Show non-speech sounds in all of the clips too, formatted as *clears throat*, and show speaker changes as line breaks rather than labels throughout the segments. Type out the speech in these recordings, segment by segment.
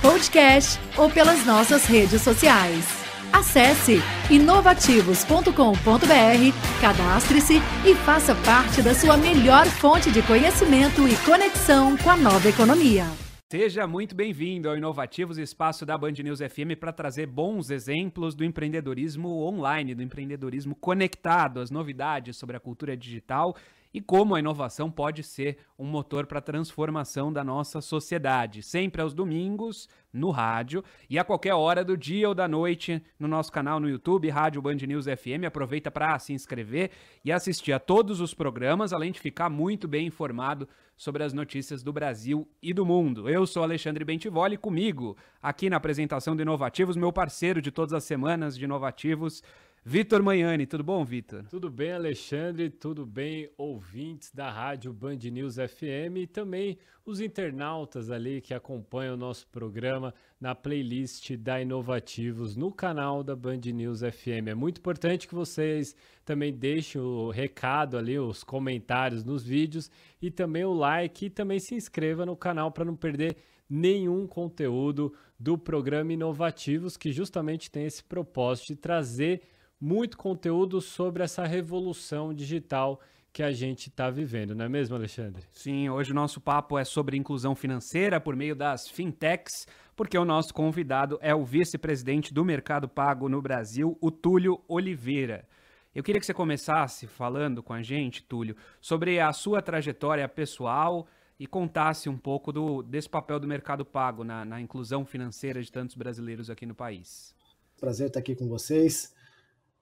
podcast ou pelas nossas redes sociais. Acesse inovativos.com.br, cadastre-se e faça parte da sua melhor fonte de conhecimento e conexão com a nova economia.
Seja muito bem-vindo ao Inovativos Espaço da Band News FM para trazer bons exemplos do empreendedorismo online, do empreendedorismo conectado, as novidades sobre a cultura digital e como a inovação pode ser um motor para a transformação da nossa sociedade. Sempre aos domingos, no rádio e a qualquer hora do dia ou da noite no nosso canal no YouTube, Rádio Band News FM. Aproveita para se inscrever e assistir a todos os programas, além de ficar muito bem informado sobre as notícias do Brasil e do mundo. Eu sou Alexandre Bentivoli, comigo aqui na apresentação do Inovativos, meu parceiro de todas as semanas de Inovativos, Vitor Manhani, tudo bom, Vitor?
Tudo bem, Alexandre, tudo bem, ouvintes da Rádio Band News FM e também os internautas ali que acompanham o nosso programa na playlist da Inovativos no canal da Band News FM. É muito importante que vocês também deixem o recado ali, os comentários nos vídeos e também o like e também se inscreva no canal para não perder nenhum conteúdo do programa Inovativos, que justamente tem esse propósito de trazer muito conteúdo sobre essa revolução digital que a gente está vivendo, não é mesmo, Alexandre?
Sim, hoje o nosso papo é sobre inclusão financeira por meio das fintechs, porque o nosso convidado é o vice-presidente do Mercado Pago no Brasil, o Túlio Oliveira. Eu queria que você começasse falando com a gente, Túlio, sobre a sua trajetória pessoal e contasse um pouco do, desse papel do Mercado Pago na, na inclusão financeira de tantos brasileiros aqui no país.
Prazer estar aqui com vocês.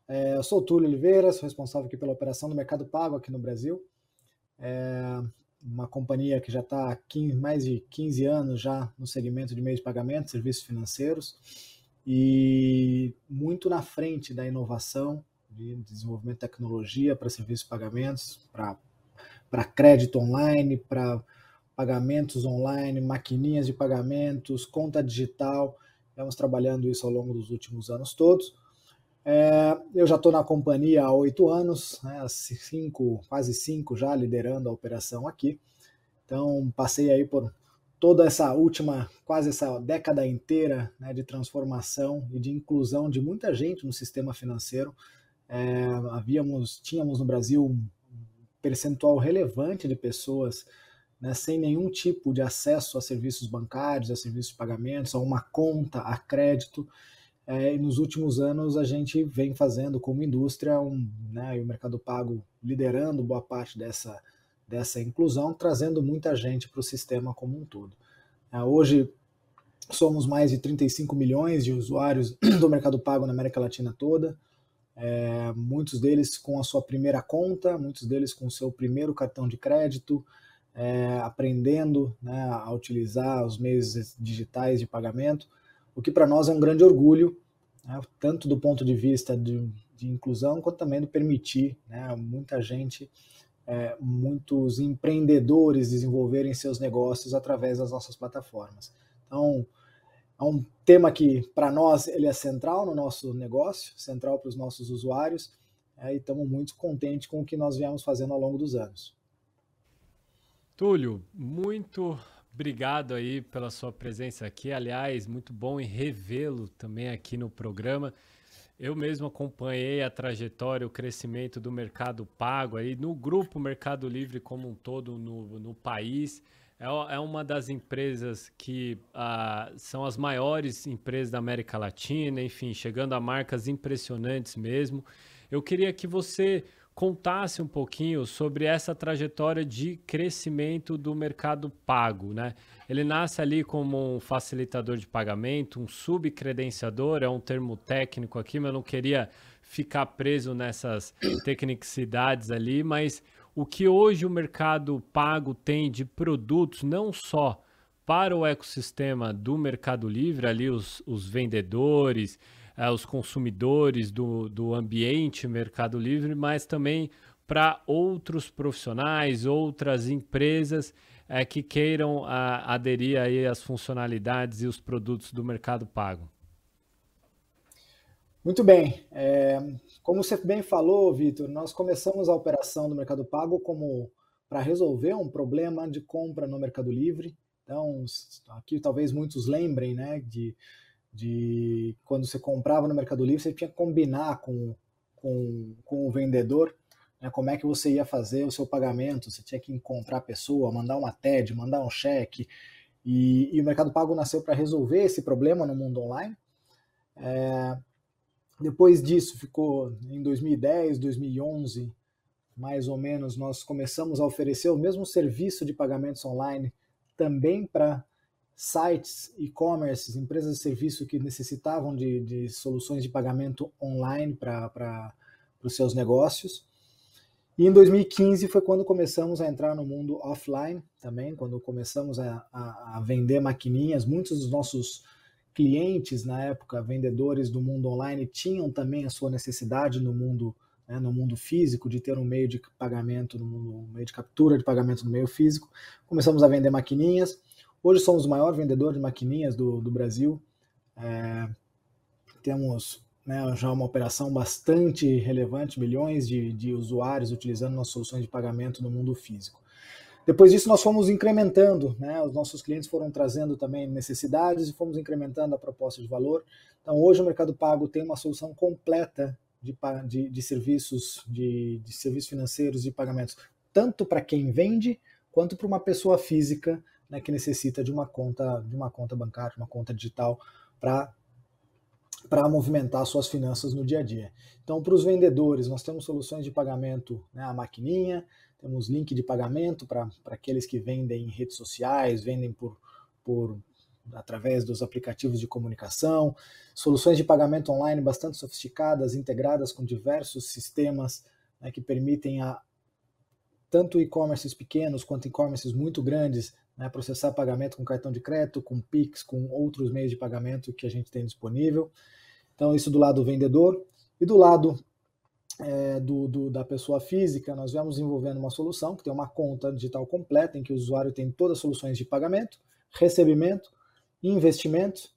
É, eu sou o Túlio Oliveira, sou responsável aqui pela operação do Mercado Pago aqui no Brasil. É uma companhia que já está há mais de 15 anos já no segmento de meios de pagamento, serviços financeiros, e muito na frente da inovação, de desenvolvimento de tecnologia para serviços de pagamentos, para crédito online, para pagamentos online, maquininhas de pagamentos, conta digital. Estamos trabalhando isso ao longo dos últimos anos todos. É, eu já estou na companhia há oito anos, né, cinco, quase cinco já liderando a operação aqui. Então passei aí por toda essa última, quase essa década inteira né, de transformação e de inclusão de muita gente no sistema financeiro. É, havíamos, tínhamos no Brasil um percentual relevante de pessoas né, sem nenhum tipo de acesso a serviços bancários, a serviços de pagamentos, a uma conta, a crédito. É, e nos últimos anos a gente vem fazendo como indústria, um, né, e o Mercado Pago liderando boa parte dessa, dessa inclusão, trazendo muita gente para o sistema como um todo. É, hoje somos mais de 35 milhões de usuários *clears throat* do Mercado Pago na América Latina toda, é, muitos deles com a sua primeira conta, muitos deles com o seu primeiro cartão de crédito, é, aprendendo né, a utilizar os meios digitais de pagamento o que para nós é um grande orgulho, né, tanto do ponto de vista de, de, inclusão, quanto também do permitir né, muita gente, é, muitos empreendedores desenvolverem seus negócios através das nossas plataformas. Então, é um tema que, para nós, ele é central no nosso negócio, central para os nossos usuários, é, e estamos muito contentes com o que nós viemos fazendo ao longo dos anos.
Túlio, muito Obrigado aí pela sua presença aqui. Aliás, muito bom em revê-lo também aqui no programa. Eu mesmo acompanhei a trajetória, o crescimento do mercado pago aí no grupo Mercado Livre como um todo no, no país. É, é uma das empresas que ah, são as maiores empresas da América Latina, enfim, chegando a marcas impressionantes mesmo. Eu queria que você contasse um pouquinho sobre essa trajetória de crescimento do mercado pago, né? Ele nasce ali como um facilitador de pagamento, um subcredenciador, é um termo técnico aqui, mas eu não queria ficar preso nessas *coughs* tecnicidades ali, mas o que hoje o mercado pago tem de produtos, não só para o ecossistema do Mercado Livre, ali os, os vendedores, eh, os consumidores do, do ambiente Mercado Livre, mas também para outros profissionais, outras empresas eh, que queiram a, aderir aí às funcionalidades e os produtos do Mercado Pago.
Muito bem. É, como você bem falou, Vitor, nós começamos a operação do Mercado Pago como para resolver um problema de compra no Mercado Livre. Então, aqui talvez muitos lembrem, né, de, de quando você comprava no Mercado Livre, você tinha que combinar com, com, com o vendedor né, como é que você ia fazer o seu pagamento, você tinha que encontrar a pessoa, mandar uma TED, mandar um cheque, e, e o Mercado Pago nasceu para resolver esse problema no mundo online. É, depois disso, ficou em 2010, 2011, mais ou menos, nós começamos a oferecer o mesmo serviço de pagamentos online também para sites, e-commerce, empresas de serviço que necessitavam de, de soluções de pagamento online para os seus negócios. E em 2015 foi quando começamos a entrar no mundo offline também, quando começamos a, a, a vender maquininhas. Muitos dos nossos clientes na época, vendedores do mundo online, tinham também a sua necessidade no mundo né, no mundo físico, de ter um meio de pagamento, um meio de captura de pagamento no meio físico. Começamos a vender maquininhas. Hoje somos o maior vendedor de maquininhas do, do Brasil. É, temos né, já uma operação bastante relevante, milhões de, de usuários utilizando nossas soluções de pagamento no mundo físico. Depois disso, nós fomos incrementando, né? os nossos clientes foram trazendo também necessidades e fomos incrementando a proposta de valor. Então, hoje o Mercado Pago tem uma solução completa de, de, de serviços, de, de serviços financeiros de pagamentos, tanto para quem vende quanto para uma pessoa física né, que necessita de uma conta, de uma conta bancária, uma conta digital para para movimentar suas finanças no dia a dia. Então, para os vendedores, nós temos soluções de pagamento, né, a maquininha, temos link de pagamento para aqueles que vendem em redes sociais, vendem por, por através dos aplicativos de comunicação, soluções de pagamento online bastante sofisticadas, integradas com diversos sistemas né, que permitem a tanto e-commerces pequenos quanto e-commerces muito grandes né, processar pagamento com cartão de crédito, com Pix, com outros meios de pagamento que a gente tem disponível. Então, isso do lado do vendedor. E do lado é, do, do, da pessoa física, nós vamos desenvolvendo uma solução que tem uma conta digital completa, em que o usuário tem todas as soluções de pagamento, recebimento, investimento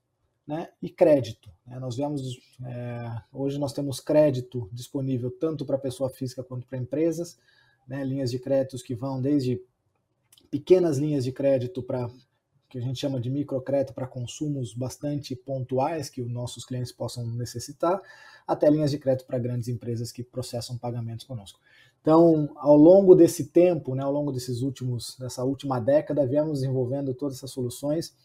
né, e crédito. Né? Nós vemos, é, hoje nós temos crédito disponível tanto para pessoa física quanto para empresas, né, linhas de créditos que vão desde pequenas linhas de crédito para que a gente chama de microcrédito para consumos bastante pontuais que os nossos clientes possam necessitar, até linhas de crédito para grandes empresas que processam pagamentos conosco. Então, ao longo desse tempo, né, ao longo desses últimos, dessa última década, viemos desenvolvendo todas essas soluções.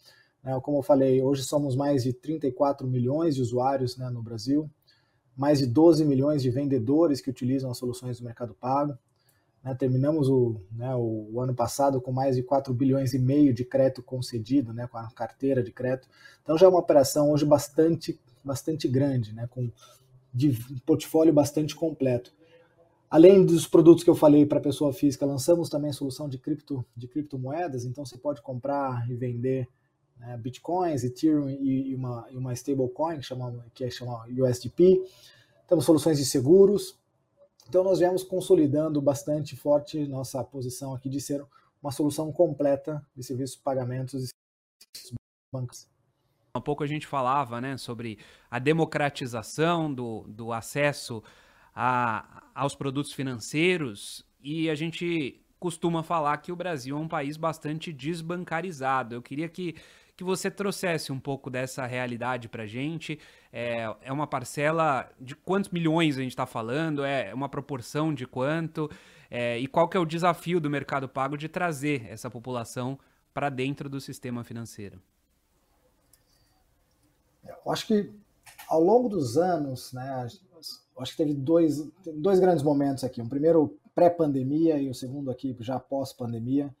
Né, como eu falei, hoje somos mais de 34 milhões de usuários né, no Brasil, mais de 12 milhões de vendedores que utilizam as soluções do Mercado Pago. Né, terminamos o, né, o, ano passado com mais de 4 bilhões e meio de crédito concedido, né, com a carteira de crédito. Então já é uma operação hoje bastante, bastante grande, né, com de portfólio bastante completo. Além dos produtos que eu falei para pessoa física, lançamos também solução de, cripto, de criptomoedas, então você pode comprar e vender né, bitcoins, Ethereum e, e uma, e uma stablecoin que, chama, que é chamada USDP. Temos soluções de seguros, então, nós viemos consolidando bastante forte nossa posição aqui de ser uma solução completa de serviços de pagamentos e bancos.
Um pouco a gente falava né, sobre a democratização do, do acesso a, aos produtos financeiros e a gente costuma falar que o Brasil é um país bastante desbancarizado. Eu queria que que você trouxesse um pouco dessa realidade para gente. É, é uma parcela de quantos milhões a gente está falando? É uma proporção de quanto? É, e qual que é o desafio do mercado pago de trazer essa população para dentro do sistema financeiro?
Eu acho que ao longo dos anos, né, acho que teve dois, dois grandes momentos aqui. Um primeiro pré-pandemia e o segundo aqui já pós-pandemia.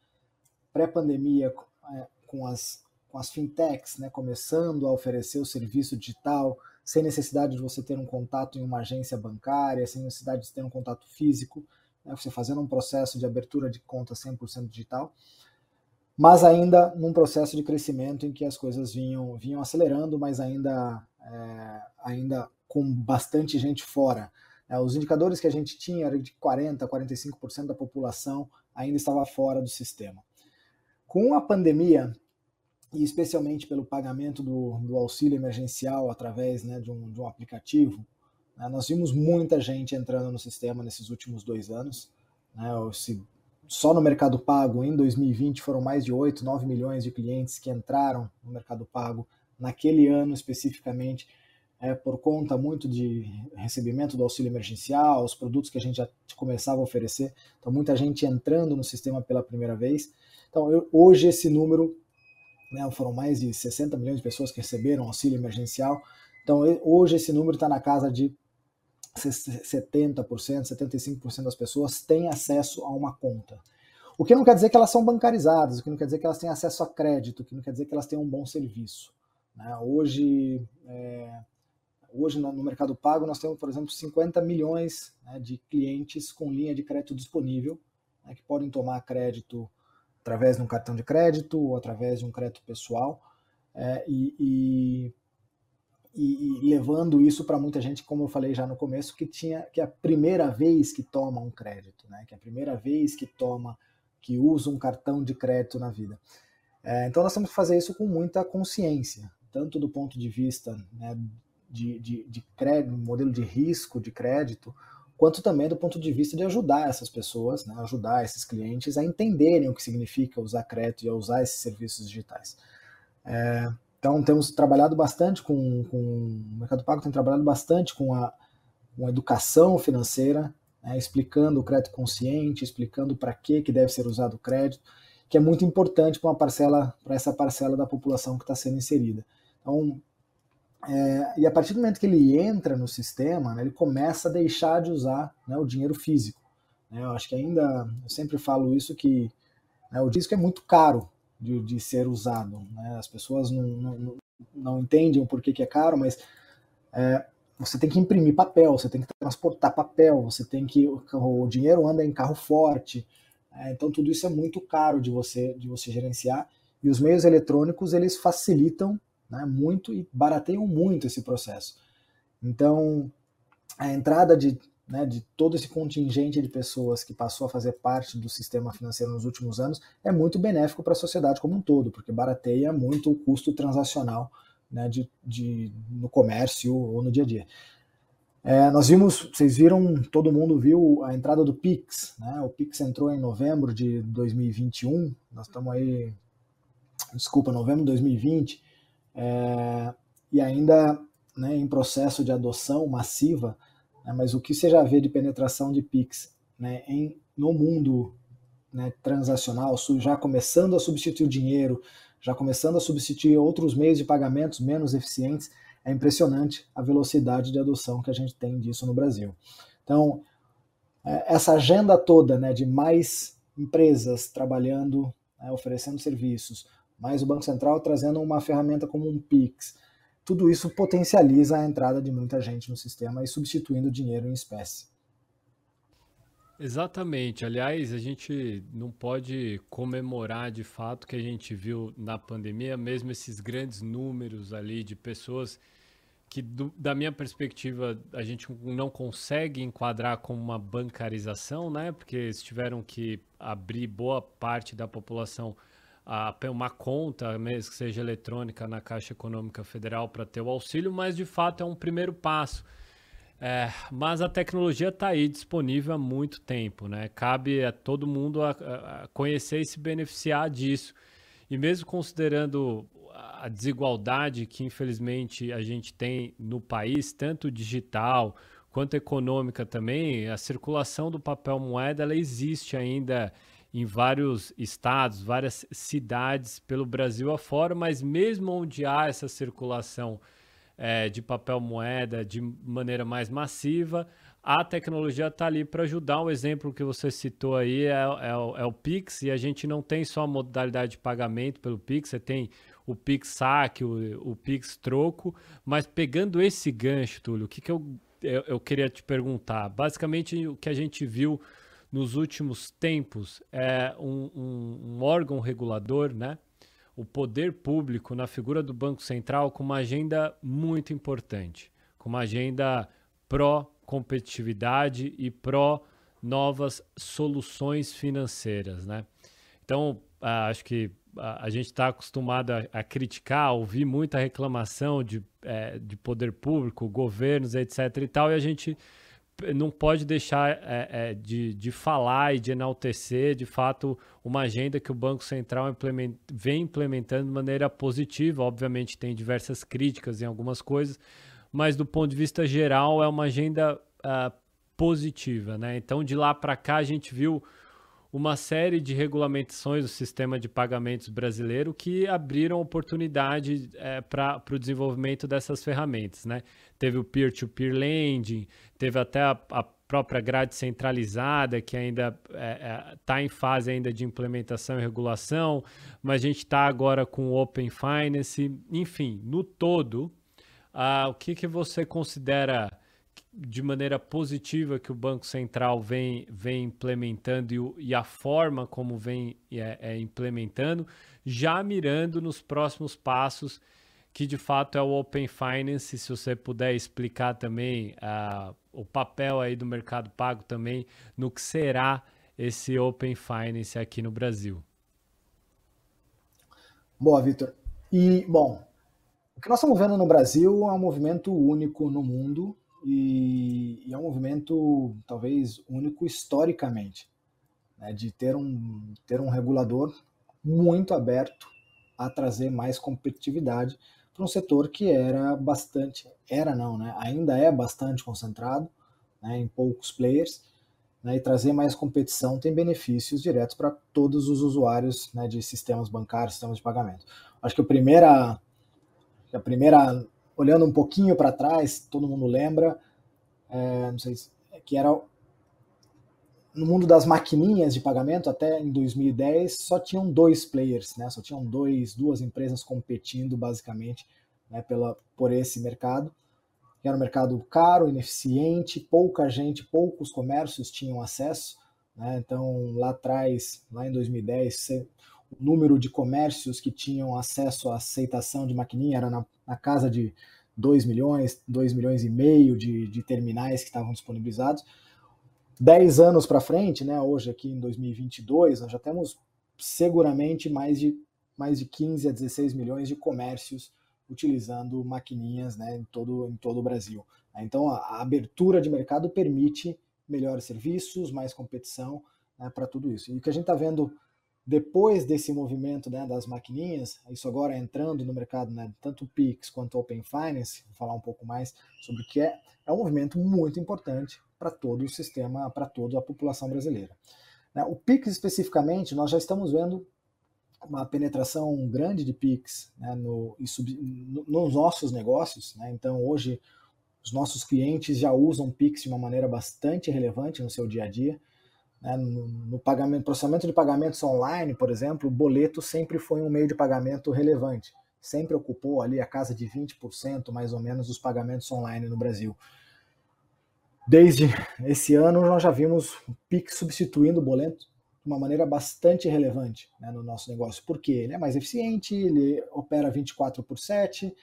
Pré-pandemia, é, com as com as fintechs né, começando a oferecer o serviço digital, sem necessidade de você ter um contato em uma agência bancária, sem necessidade de ter um contato físico, né, você fazendo um processo de abertura de conta 100% digital. mas ainda num processo de crescimento em que as coisas vinham, vinham acelerando, mas ainda, é, ainda com bastante gente fora. É, os indicadores que a gente tinha eram de 40%, 45% da população ainda estava fora do sistema. Com a pandemia, e especialmente pelo pagamento do, do auxílio emergencial através né, de, um, de um aplicativo, né, nós vimos muita gente entrando no sistema nesses últimos dois anos. Né, se, só no Mercado Pago, em 2020, foram mais de 8, 9 milhões de clientes que entraram no Mercado Pago naquele ano especificamente, é, por conta muito de recebimento do auxílio emergencial, os produtos que a gente já começava a oferecer. Então, muita gente entrando no sistema pela primeira vez. Então, eu, hoje esse número né, foram mais de 60 milhões de pessoas que receberam auxílio emergencial. Então, hoje esse número está na casa de 70%, 75% das pessoas têm acesso a uma conta. O que não quer dizer que elas são bancarizadas, o que não quer dizer que elas têm acesso a crédito, o que não quer dizer que elas têm um bom serviço. Né? Hoje, é, hoje no mercado pago nós temos, por exemplo, 50 milhões né, de clientes com linha de crédito disponível, né, que podem tomar crédito através de um cartão de crédito ou através de um crédito pessoal, é, e, e, e, levando isso para muita gente, como eu falei já no começo, que tinha que é a primeira vez que toma um crédito, né, que é a primeira vez que toma, que usa um cartão de crédito na vida. É, então nós temos que fazer isso com muita consciência, tanto do ponto de vista né, de, de, de crédito, modelo de risco de crédito, quanto também do ponto de vista de ajudar essas pessoas, né, ajudar esses clientes a entenderem o que significa usar crédito e a usar esses serviços digitais. É, então, temos trabalhado bastante com, com, o Mercado Pago tem trabalhado bastante com a, com a educação financeira, né, explicando o crédito consciente, explicando para que, que deve ser usado o crédito, que é muito importante para para essa parcela da população que está sendo inserida. Então, é, e a partir do momento que ele entra no sistema, né, ele começa a deixar de usar né, o dinheiro físico. Né, eu acho que ainda, eu sempre falo isso, que né, o disco é muito caro de, de ser usado. Né, as pessoas não, não, não entendem o porquê que é caro, mas é, você tem que imprimir papel, você tem que transportar papel, você tem que. O dinheiro anda em carro forte. É, então tudo isso é muito caro de você, de você gerenciar. E os meios eletrônicos eles facilitam né, muito e barateiam muito esse processo. Então, a entrada de, né, de todo esse contingente de pessoas que passou a fazer parte do sistema financeiro nos últimos anos é muito benéfico para a sociedade como um todo, porque barateia muito o custo transacional né, de, de, no comércio ou no dia a dia. É, nós vimos, vocês viram, todo mundo viu a entrada do Pix, né? O Pix entrou em novembro de 2021, nós estamos aí, desculpa, novembro de 2020, é, e ainda né, em processo de adoção massiva, né, mas o que você já vê de penetração de PIX né, em, no mundo né, transacional, já começando a substituir o dinheiro, já começando a substituir outros meios de pagamentos menos eficientes, é impressionante a velocidade de adoção que a gente tem disso no Brasil. Então, é, essa agenda toda né, de mais empresas trabalhando, né, oferecendo serviços, mais o Banco Central trazendo uma ferramenta como um Pix. Tudo isso potencializa a entrada de muita gente no sistema e substituindo dinheiro em espécie.
Exatamente. Aliás, a gente não pode comemorar de fato que a gente viu na pandemia, mesmo esses grandes números ali de pessoas que, do, da minha perspectiva, a gente não consegue enquadrar como uma bancarização, né? Porque eles tiveram que abrir boa parte da população a, uma conta, mesmo que seja eletrônica, na Caixa Econômica Federal para ter o auxílio, mas de fato é um primeiro passo. É, mas a tecnologia está aí disponível há muito tempo, né? Cabe a todo mundo a, a conhecer e se beneficiar disso. E mesmo considerando a desigualdade que infelizmente a gente tem no país, tanto digital quanto econômica também, a circulação do papel moeda ela existe ainda em vários estados, várias cidades pelo Brasil afora, mas mesmo onde há essa circulação é, de papel moeda de maneira mais massiva, a tecnologia está ali para ajudar. O exemplo que você citou aí é, é, é, o Pix, e a gente não tem só a modalidade de pagamento pelo Pix, você tem o Pix saque, o, o Pix troco, mas pegando esse gancho, Túlio, o que, que eu, eu, eu queria te perguntar? Basicamente, o que a gente viu nos últimos tempos é um, um, um órgão regulador, né? o poder público na figura do Banco Central com uma agenda muito importante, com uma agenda pró-competitividade e pró-novas soluções financeiras. Né? Então, acho que a, a gente está acostumado a, a, criticar, a ouvir muita reclamação de, é, de poder público, governos, etc. e tal, e a gente não pode deixar é, é, de, de falar e de enaltecer, de fato, uma agenda que o Banco Central implement, vem implementando de maneira positiva. Obviamente, tem diversas críticas em algumas coisas, mas do ponto de vista geral, é uma agenda uh, positiva. Né? Então, de lá para cá, a gente viu uma série de regulamentações do sistema de pagamentos brasileiro que abriram oportunidade é, para o desenvolvimento dessas ferramentas. Né? Teve o peer-to-peer -peer lending, teve até a, a, própria grade centralizada, que ainda está é, é, em fase ainda de implementação e regulação, mas a gente está agora com o Open Finance. Enfim, no todo, uh, o que, que você considera de maneira positiva que o Banco Central vem, vem implementando e, e a forma como vem é, é, implementando, já mirando nos próximos passos, que de fato é o Open Finance. Se você puder explicar também uh, o papel aí do mercado pago também no que será esse Open Finance aqui no Brasil.
Boa, Vitor. E, bom, o que nós estamos vendo no Brasil é um movimento único no mundo e, e é um movimento talvez único historicamente, né, de ter um, ter um regulador muito aberto a trazer mais competitividade para um setor que era bastante, era não, né, ainda é bastante concentrado né, em poucos players, né, e trazer mais competição tem benefícios diretos para todos os usuários né, de sistemas bancários, sistemas de pagamento. Acho que a primeira, a primeira olhando um pouquinho para trás, todo mundo lembra, é, não sei, que era no mundo das maquininhas de pagamento até em 2010 só tinham dois players, né? Só tinham dois, duas empresas competindo basicamente, né, pela por esse mercado. Era um mercado caro, ineficiente, pouca gente, poucos comércios tinham acesso, né? Então lá atrás, lá em 2010, o número de comércios que tinham acesso à aceitação de maquininha era na, na casa de 2 milhões, 2 milhões e meio de, de terminais que estavam disponibilizados. 10 anos para frente, né, hoje aqui em 2022, nós já temos seguramente mais de, mais de 15 a 16 milhões de comércios utilizando maquininhas né, em, todo, em todo o Brasil. Então, a, a abertura de mercado permite melhores serviços, mais competição né, para tudo isso. E o que a gente está vendo depois desse movimento né, das maquininhas, isso agora entrando no mercado, né, tanto o Pix quanto o Open Finance, vou falar um pouco mais sobre o que é, é um movimento muito importante para todo o sistema, para toda a população brasileira. Né, o Pix especificamente, nós já estamos vendo uma penetração grande de Pix né, no, no, nos nossos negócios. Né, então, hoje, os nossos clientes já usam Pix de uma maneira bastante relevante no seu dia a dia. Né? No, no, pagamento, processamento de pagamentos online, por exemplo, o boleto sempre foi um meio de pagamento relevante. Sempre ocupou ali a casa de 20% mais ou menos dos pagamentos online no Brasil. Desde esse ano, nós já vimos o Pix substituindo o boleto de uma maneira bastante relevante né, no nosso negócio. Por quê? Ele é mais eficiente, ele opera 24 por 7,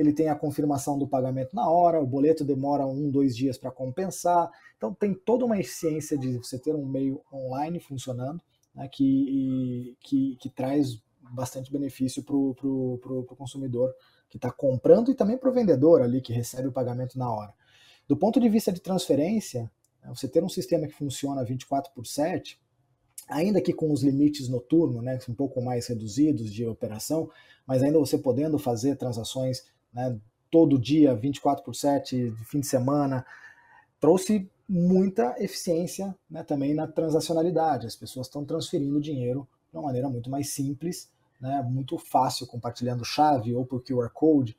ele tem a confirmação do pagamento na hora, o boleto demora um, dois dias para compensar. Então tem toda uma eficiência de você ter um meio online funcionando né, que, que, que, traz bastante benefício para o consumidor que está comprando e também para o vendedor ali que recebe o pagamento na hora. Do ponto de vista de transferência, né, você ter um sistema que funciona 24 por 7, ainda que com os limites noturnos, né, um pouco mais reduzidos de operação, mas ainda você podendo fazer transações né, todo dia, 24 por 7, de fim de semana, trouxe muita eficiência né, também na transacionalidade. As pessoas estão transferindo dinheiro de uma maneira muito mais simples, né, muito fácil, compartilhando chave ou por QR Code,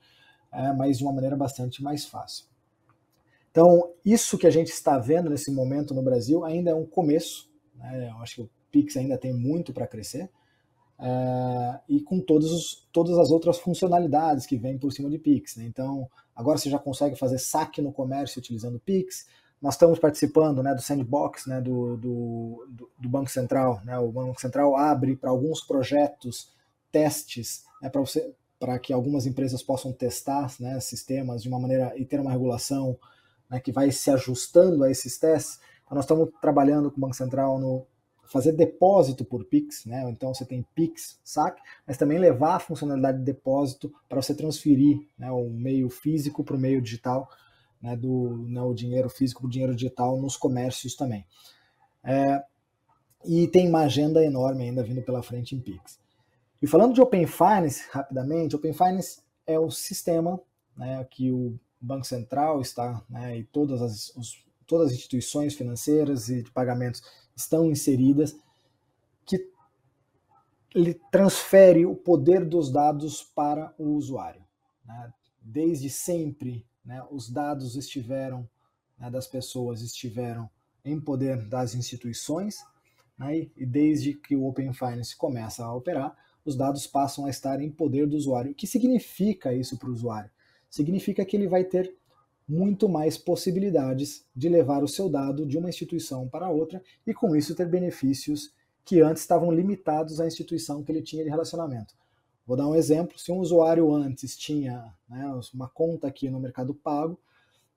é, mas de uma maneira bastante mais fácil. Então, isso que a gente está vendo nesse momento no Brasil ainda é um começo. Né, eu acho que o Pix ainda tem muito para crescer, é, e com todos os, todas as outras funcionalidades que vêm por cima de Pix. Né? Então, agora você já consegue fazer saque no comércio utilizando Pix, nós estamos participando né, do sandbox né, do, do, do, Banco Central. Né? O Banco Central abre para alguns projetos testes né, para para que algumas empresas possam testar né, sistemas de uma maneira e ter uma regulação né, que vai se ajustando a esses testes. Então, nós estamos trabalhando com o Banco Central no fazer depósito por Pix, né? Então você tem Pix, saque, mas também levar a funcionalidade de depósito para você transferir né, o meio físico para o meio digital, né, do né, o dinheiro físico para o dinheiro digital nos comércios também. É, e tem uma agenda enorme ainda vindo pela frente em Pix. E falando de Open Finance, rapidamente, Open Finance é o sistema né, que o Banco Central está, né, e todas as, os, todas as instituições financeiras e de pagamentos estão inseridas, que ele transfere o poder dos dados para o usuário. Né? Desde sempre, né, os dados estiveram, né, das pessoas estiveram em poder das instituições, né, e desde que o Open Finance começa a operar, os dados passam a estar em poder do usuário. O que significa isso para o usuário? Significa que ele vai ter muito mais possibilidades de levar o seu dado de uma instituição para outra e com isso ter benefícios que antes estavam limitados à instituição que ele tinha de relacionamento. Vou dar um exemplo: se um usuário antes tinha né, uma conta aqui no Mercado Pago,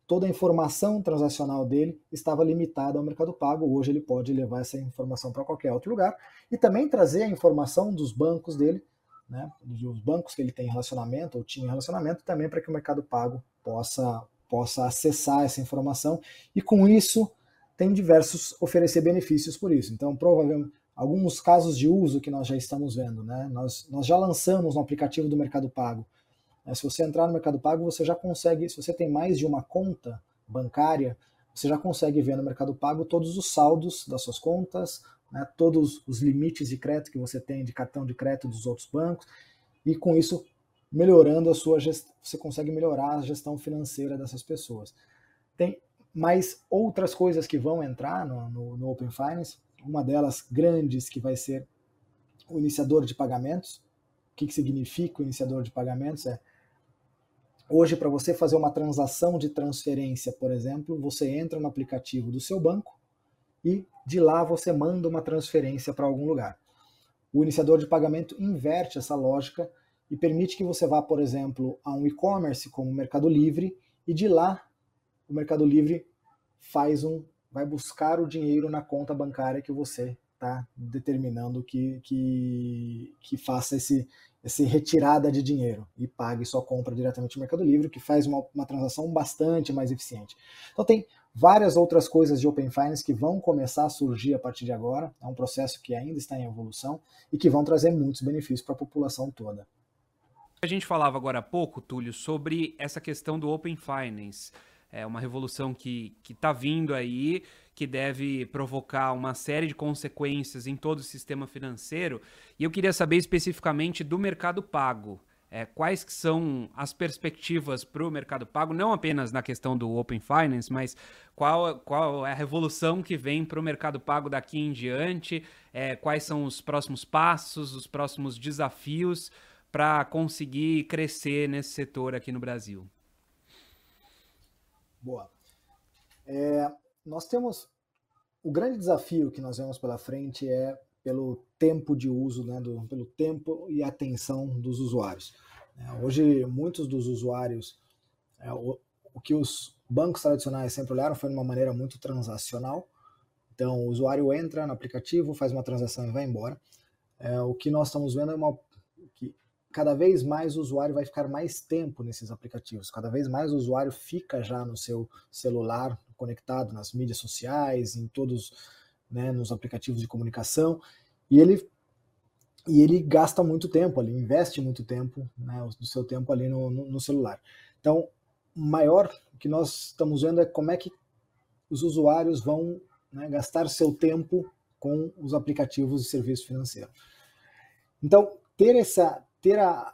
toda a informação transacional dele estava limitada ao Mercado Pago. Hoje ele pode levar essa informação para qualquer outro lugar e também trazer a informação dos bancos dele, né, dos bancos que ele tem relacionamento ou tinha relacionamento, também para que o Mercado Pago possa possa acessar essa informação e com isso tem diversos oferecer benefícios por isso. Então, provavelmente alguns casos de uso que nós já estamos vendo, né? Nós, nós já lançamos no aplicativo do Mercado Pago. Né? Se você entrar no Mercado Pago, você já consegue, se você tem mais de uma conta bancária, você já consegue ver no Mercado Pago todos os saldos das suas contas, né? todos os limites de crédito que você tem de cartão de crédito dos outros bancos, e com isso melhorando a sua gestão, você consegue melhorar a gestão financeira dessas pessoas. Tem mais outras coisas que vão entrar no, no, no Open Finance, uma delas grandes que vai ser o iniciador de pagamentos. O que, que significa o iniciador de pagamentos? É hoje para você fazer uma transação de transferência, por exemplo, você entra no aplicativo do seu banco e de lá você manda uma transferência para algum lugar. O iniciador de pagamento inverte essa lógica e permite que você vá, por exemplo, a um e-commerce como o Mercado Livre e de lá o Mercado Livre faz um vai buscar o dinheiro na conta bancária que você está determinando que, que, que faça esse, esse retirada de dinheiro e pague sua compra diretamente no Mercado Livre, que faz uma, uma transação bastante mais eficiente. Então tem várias outras coisas de Open Finance que vão começar a surgir a partir de agora. É um processo que ainda está em evolução e que vão trazer muitos benefícios para a população toda.
A gente falava agora há pouco, Túlio, sobre essa questão do Open Finance. É uma revolução que está vindo aí, que deve provocar uma série de consequências em todo o sistema financeiro. E eu queria saber especificamente do mercado pago. É, quais que são as perspectivas para o mercado pago, não apenas na questão do Open Finance, mas qual, qual é a revolução que vem para o mercado pago daqui em diante, é, quais são os próximos passos, os próximos desafios para conseguir crescer nesse setor aqui no Brasil?
Boa. É, nós temos o grande desafio que nós vemos pela frente é pelo tempo de uso, né, do, pelo tempo e atenção dos usuários. É, hoje, muitos dos usuários, é, o, o que os bancos tradicionais sempre olharam foi de uma maneira muito transacional. Então, o usuário entra no aplicativo, faz uma transação e vai embora. É, o que nós estamos vendo é uma, cada vez mais o usuário vai ficar mais tempo nesses aplicativos, cada vez mais o usuário fica já no seu celular conectado nas mídias sociais, em todos, né, nos aplicativos de comunicação, e ele e ele gasta muito tempo ali, investe muito tempo, né, do seu tempo ali no, no, no celular. Então, maior que nós estamos vendo é como é que os usuários vão né, gastar seu tempo com os aplicativos de serviço financeiro. Então, ter essa ter a,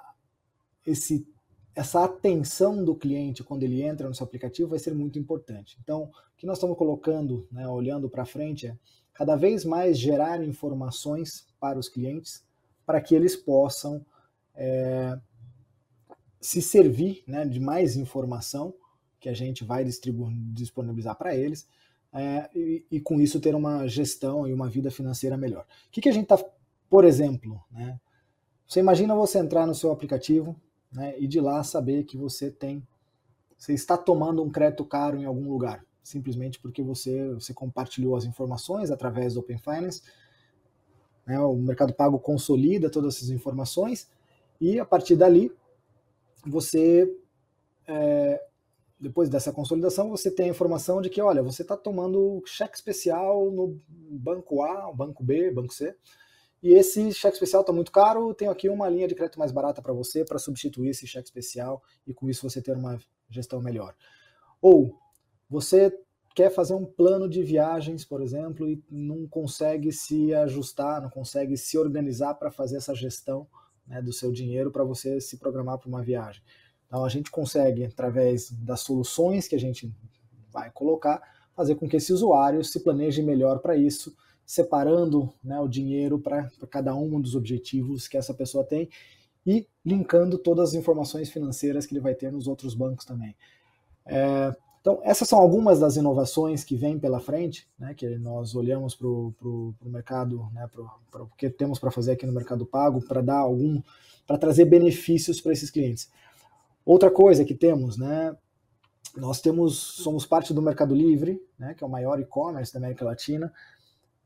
esse, essa atenção do cliente quando ele entra no seu aplicativo vai ser muito importante. Então, o que nós estamos colocando, né, olhando para frente, é cada vez mais gerar informações para os clientes para que eles possam é, se servir né, de mais informação que a gente vai disponibilizar para eles é, e, e, com isso ter uma gestão e uma vida financeira melhor. O que, que a gente está, por exemplo, né? Você imagina você entrar no seu aplicativo né, e de lá saber que você tem, você está tomando um crédito caro em algum lugar, simplesmente porque você, você compartilhou as informações através do Open Finance. Né, o Mercado Pago consolida todas essas informações e a partir dali você é, depois dessa consolidação, você tem a informação de que, olha, você está tomando cheque especial no banco A, banco B, banco C, e esse cheque especial está muito caro, tenho aqui uma linha de crédito mais barata para você para substituir esse cheque especial e com isso você ter uma gestão melhor. Ou você quer fazer um plano de viagens, por exemplo, e não consegue se ajustar, não consegue se organizar para fazer essa gestão né, do seu dinheiro para você se programar para uma viagem. Então a gente consegue, através das soluções que a gente vai colocar, fazer com que esse usuário se planeje melhor para isso, separando né, o dinheiro para cada um dos objetivos que essa pessoa tem e linkando todas as informações financeiras que ele vai ter nos outros bancos também. É, então, essas são algumas das inovações que vêm pela frente, né, que nós olhamos para o mercado, né, para o que temos para fazer aqui no Mercado Pago, para dar algum, para trazer benefícios para esses clientes. Outra coisa que temos, né? Nós temos, somos parte do Mercado Livre, né, que é o maior e-commerce da América Latina,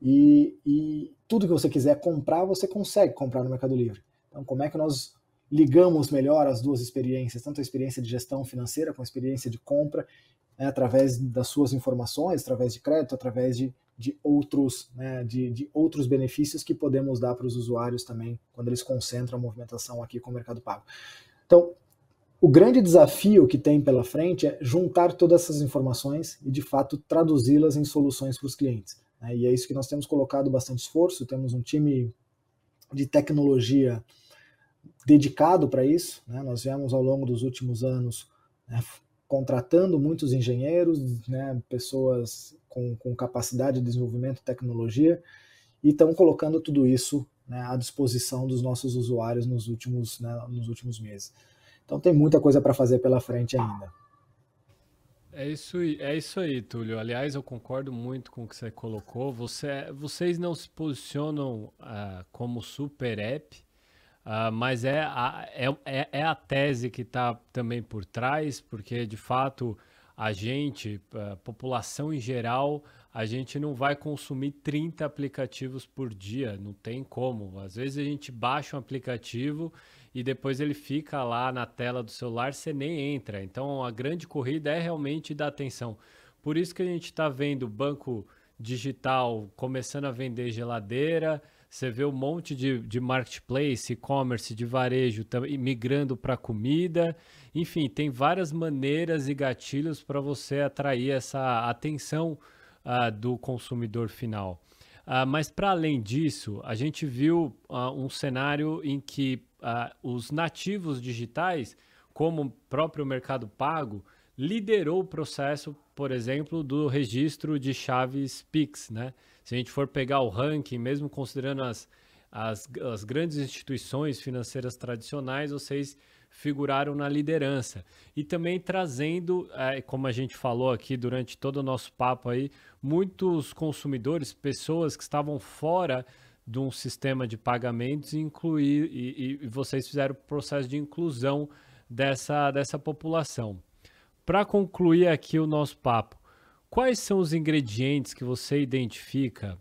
e, e, tudo que você quiser comprar, você consegue comprar no Mercado Livre. Então, como é que nós ligamos melhor as duas experiências, tanto a experiência de gestão financeira com a experiência de compra, né, através das suas informações, através de crédito, através de, de outros, né, de, de outros benefícios que podemos dar para os usuários também quando eles concentram a movimentação aqui com o Mercado Pago. Então, o grande desafio que tem pela frente é juntar todas essas informações e, de fato, traduzi-las em soluções para os clientes. Né? E é isso que nós temos colocado bastante esforço. Temos um time de tecnologia dedicado para isso. Né? Nós viemos ao longo dos últimos anos né, contratando muitos engenheiros, né, pessoas com, com, capacidade de desenvolvimento de tecnologia, e estão colocando tudo isso né, à disposição dos nossos usuários nos últimos, né, nos últimos meses. Então tem muita coisa para fazer pela frente ainda.
É isso, é isso aí, Túlio. Aliás, eu concordo muito com o que você colocou. Você, vocês não se posicionam uh, como super app, uh, mas é a, é, é, é a tese que está também por trás, porque de fato a gente, a população em geral, a gente não vai consumir 30 aplicativos por dia, não tem como. Às vezes a gente baixa um aplicativo e depois ele fica lá na tela do celular, você nem entra. Então a grande corrida é realmente dar atenção. Por isso que a gente está vendo banco digital começando a vender geladeira, você vê um monte de, de marketplace, e-commerce, de varejo migrando para comida. Enfim, tem várias maneiras e gatilhos para você atrair essa atenção uh, do consumidor final. Uh, mas para além disso, a gente viu uh, um cenário em que os nativos digitais, como o próprio Mercado Pago, liderou o processo, por exemplo, do registro de chaves Pix, né? Se a gente for pegar o ranking, mesmo considerando as, as, as grandes instituições financeiras tradicionais, vocês figuraram na liderança. E também trazendo, é, como a gente falou aqui durante todo o nosso papo aí, muitos consumidores, pessoas que estavam fora de um sistema de pagamentos e incluir e, e vocês fizeram o processo de inclusão dessa, dessa população. Para concluir aqui o nosso papo, quais são os ingredientes que você identifica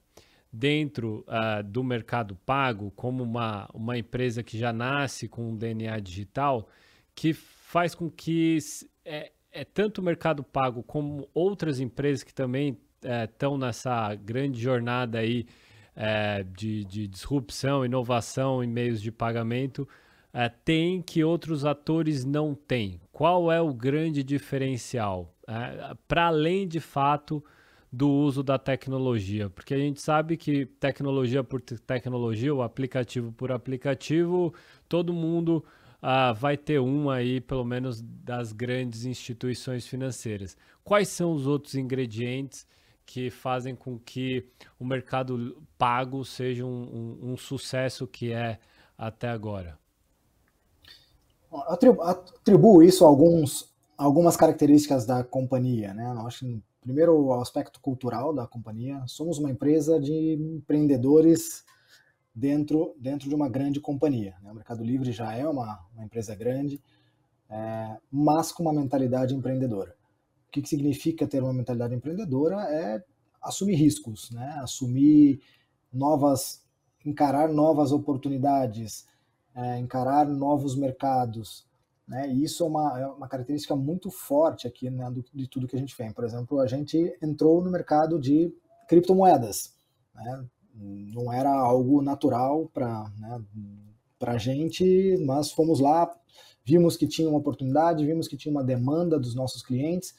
dentro uh, do mercado pago como uma, uma empresa que já nasce com um DNA digital que faz com que é, é tanto o mercado pago como outras empresas que também estão é, nessa grande jornada aí é, de, de, disrupção, inovação em meios de pagamento é, tem que outros atores não têm? Qual é o grande diferencial? É, Para além de fato do uso da tecnologia, porque a gente sabe que tecnologia por tecnologia, ou aplicativo por aplicativo, todo mundo uh, vai ter um aí, pelo menos das grandes instituições financeiras. Quais são os outros ingredientes que fazem com que o mercado pago seja um, um, um sucesso que é até agora?
Atribuo isso a alguns, algumas características da companhia, né? Eu acho que primeiro o aspecto cultural da companhia. Somos uma empresa de empreendedores dentro, dentro de uma grande companhia. Né? O Mercado Livre já é uma, uma empresa grande, é, mas com uma mentalidade empreendedora. Que, que significa ter uma mentalidade empreendedora? É assumir riscos, né? assumir novas, encarar novas oportunidades, é, encarar novos mercados, né? E isso é uma, é uma característica muito forte aqui né, do, de tudo que a gente fez. Por exemplo, a gente entrou no mercado de criptomoedas. Né? Não era algo natural para né, a gente, mas fomos lá, vimos que tinha uma oportunidade, vimos que tinha uma demanda dos nossos clientes,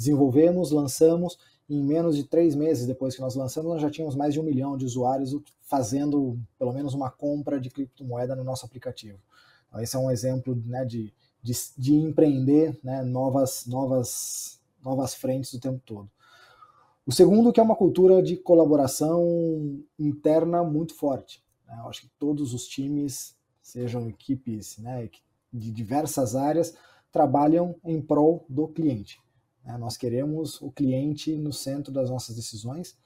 desenvolvemos, lançamos. Em menos de três meses depois que nós lançamos, nós já tínhamos mais de um milhão de usuários fazendo pelo menos uma compra de criptomoeda no nosso aplicativo. Então, esse é um exemplo né, de, de, de empreender né, novas, novas, novas frentes o tempo todo. O segundo que é uma cultura de colaboração interna muito forte. Né? Eu acho que todos os times, sejam equipes né, de diversas áreas, trabalham em prol do cliente. Né? Nós queremos o cliente no centro das nossas decisões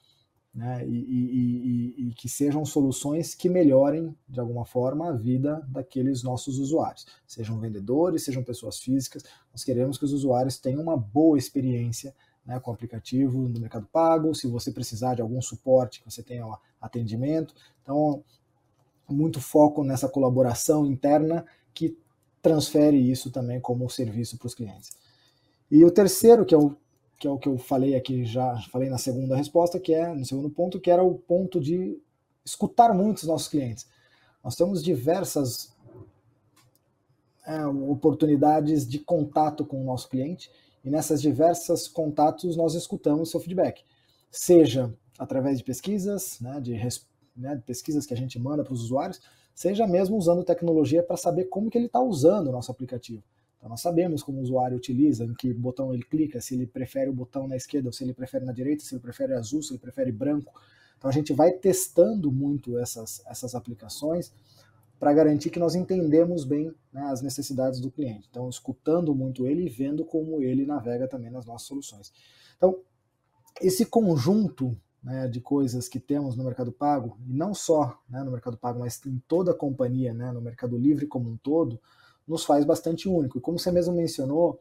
né, e, e, e, e, que sejam soluções que melhorem, de alguma forma, a vida daqueles nossos usuários. Sejam vendedores, sejam pessoas físicas, nós queremos que os usuários tenham uma boa experiência né, com o aplicativo no Mercado Pago, se você precisar de algum suporte, que você tenha atendimento. Então, muito foco nessa colaboração interna que transfere isso também como serviço para os clientes. E o terceiro, que é o que é o que eu falei aqui já, falei na segunda resposta, que é no segundo ponto, que era o ponto de escutar muito os nossos clientes. Nós temos diversas é, oportunidades de contato com o nosso cliente e nessas diversas contatos nós escutamos seu feedback, seja através de pesquisas, né, de, né, de pesquisas que a gente manda para os usuários, seja mesmo usando tecnologia para saber como que ele está usando o nosso aplicativo. Então nós sabemos como o usuário utiliza, em que botão ele clica, se ele prefere o botão na esquerda, ou se ele prefere na direita, se ele prefere azul, se ele prefere branco. Então a gente vai testando muito essas, essas aplicações para garantir que nós entendemos bem né, as necessidades do cliente. Então, escutando muito ele e vendo como ele navega também nas nossas soluções. Então, esse conjunto né, de coisas que temos no Mercado Pago, e não só né, no Mercado Pago, mas em toda a companhia, né, no Mercado Livre como um todo, nos faz bastante único. E como você mesmo mencionou,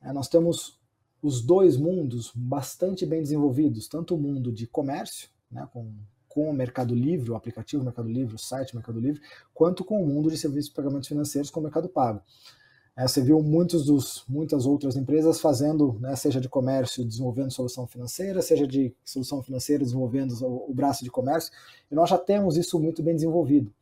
é, nós temos os dois mundos bastante bem desenvolvidos, tanto o mundo de comércio, né, com, com o Mercado Livre, o aplicativo Mercado Livre, o site Mercado Livre, quanto com o mundo de serviços de pagamentos financeiros com o Mercado Pago. É, você viu muitos dos, muitas outras empresas fazendo, né, seja de comércio desenvolvendo solução financeira, seja de solução financeira desenvolvendo o, o braço de comércio, e nós já temos isso muito bem desenvolvido.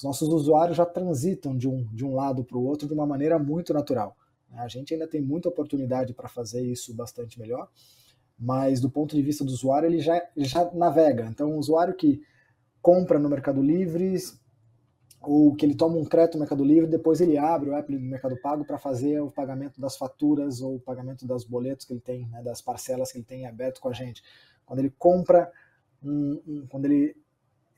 Os nossos usuários já transitam de um, de um lado para o outro de uma maneira muito natural. Né? A gente ainda tem muita oportunidade para fazer isso bastante melhor, mas do ponto de vista do usuário, ele já, já navega. Então, o usuário que compra no Mercado Livre, ou que ele toma um crédito no Mercado Livre, depois ele abre o app do Mercado Pago para fazer o pagamento das faturas ou o pagamento das boletos que ele tem, né, das parcelas que ele tem aberto com a gente. Quando ele compra, um, um, quando ele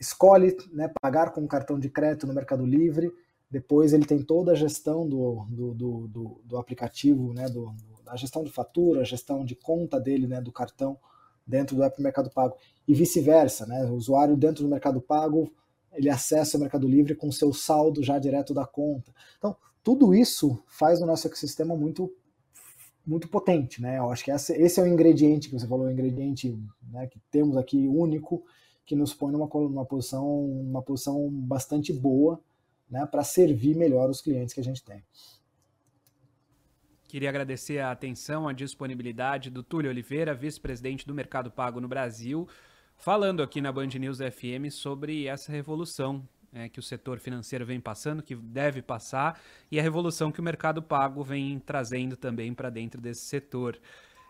escolhe né, pagar com cartão de crédito no Mercado Livre, depois ele tem toda a gestão do, do, do, do, do aplicativo, né, do, a gestão de fatura, a gestão de conta dele, né, do cartão dentro do app Mercado Pago e vice-versa, né, o usuário dentro do Mercado Pago ele acessa o Mercado Livre com seu saldo já direto da conta. Então, tudo isso faz o nosso ecossistema muito muito potente, né? Eu acho que esse, esse é o ingrediente que você falou, o ingrediente né, que temos aqui único que nos põe numa, numa, posição, uma posição bastante boa né, para servir melhor os clientes que a gente tem.
Queria agradecer a atenção, a disponibilidade do Túlio Oliveira, vice-presidente do Mercado Pago no Brasil, falando aqui na Band News FM sobre essa revolução é, que o setor financeiro vem passando, que deve passar, e a revolução que o Mercado Pago vem trazendo também para dentro desse setor.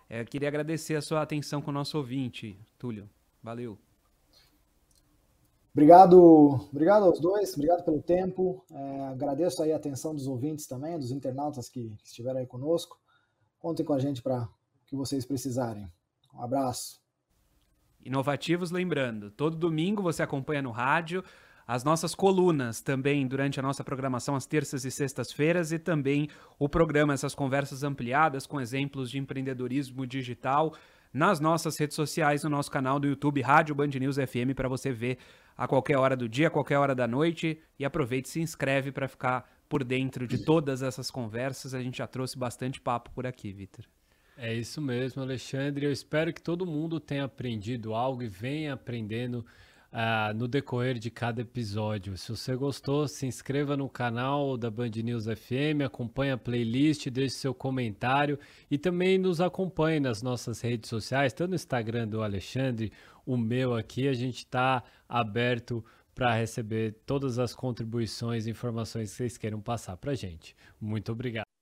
É, queria agradecer a sua atenção com o nosso ouvinte, Túlio. Valeu.
Obrigado, obrigado aos dois, obrigado pelo tempo. É, agradeço aí a atenção dos ouvintes também, dos internautas que, que estiveram aí conosco. Contem com a gente para o que vocês precisarem. Um abraço.
Inovativos, lembrando, todo domingo você acompanha no rádio as nossas colunas também durante a nossa programação às terças e sextas-feiras e também o programa, essas conversas ampliadas com exemplos de empreendedorismo digital nas nossas redes sociais, no nosso canal do YouTube Rádio Band News FM para você ver a qualquer hora do dia, a qualquer hora da noite e aproveite e se inscreve para ficar por dentro de todas essas conversas. A gente já trouxe bastante papo por aqui, Vitor.
É isso mesmo, Alexandre. Eu espero que todo mundo tenha aprendido algo e venha aprendendo uh, no decorrer de cada episódio. Se você gostou, se inscreva no canal da Band News FM, acompanhe a playlist, deixe seu comentário e também nos acompanhe nas nossas redes sociais, tanto no Instagram do Alexandre, o meu aqui. A gente está aberto para receber todas as contribuições e informações que vocês queiram passar para a gente. Muito obrigado.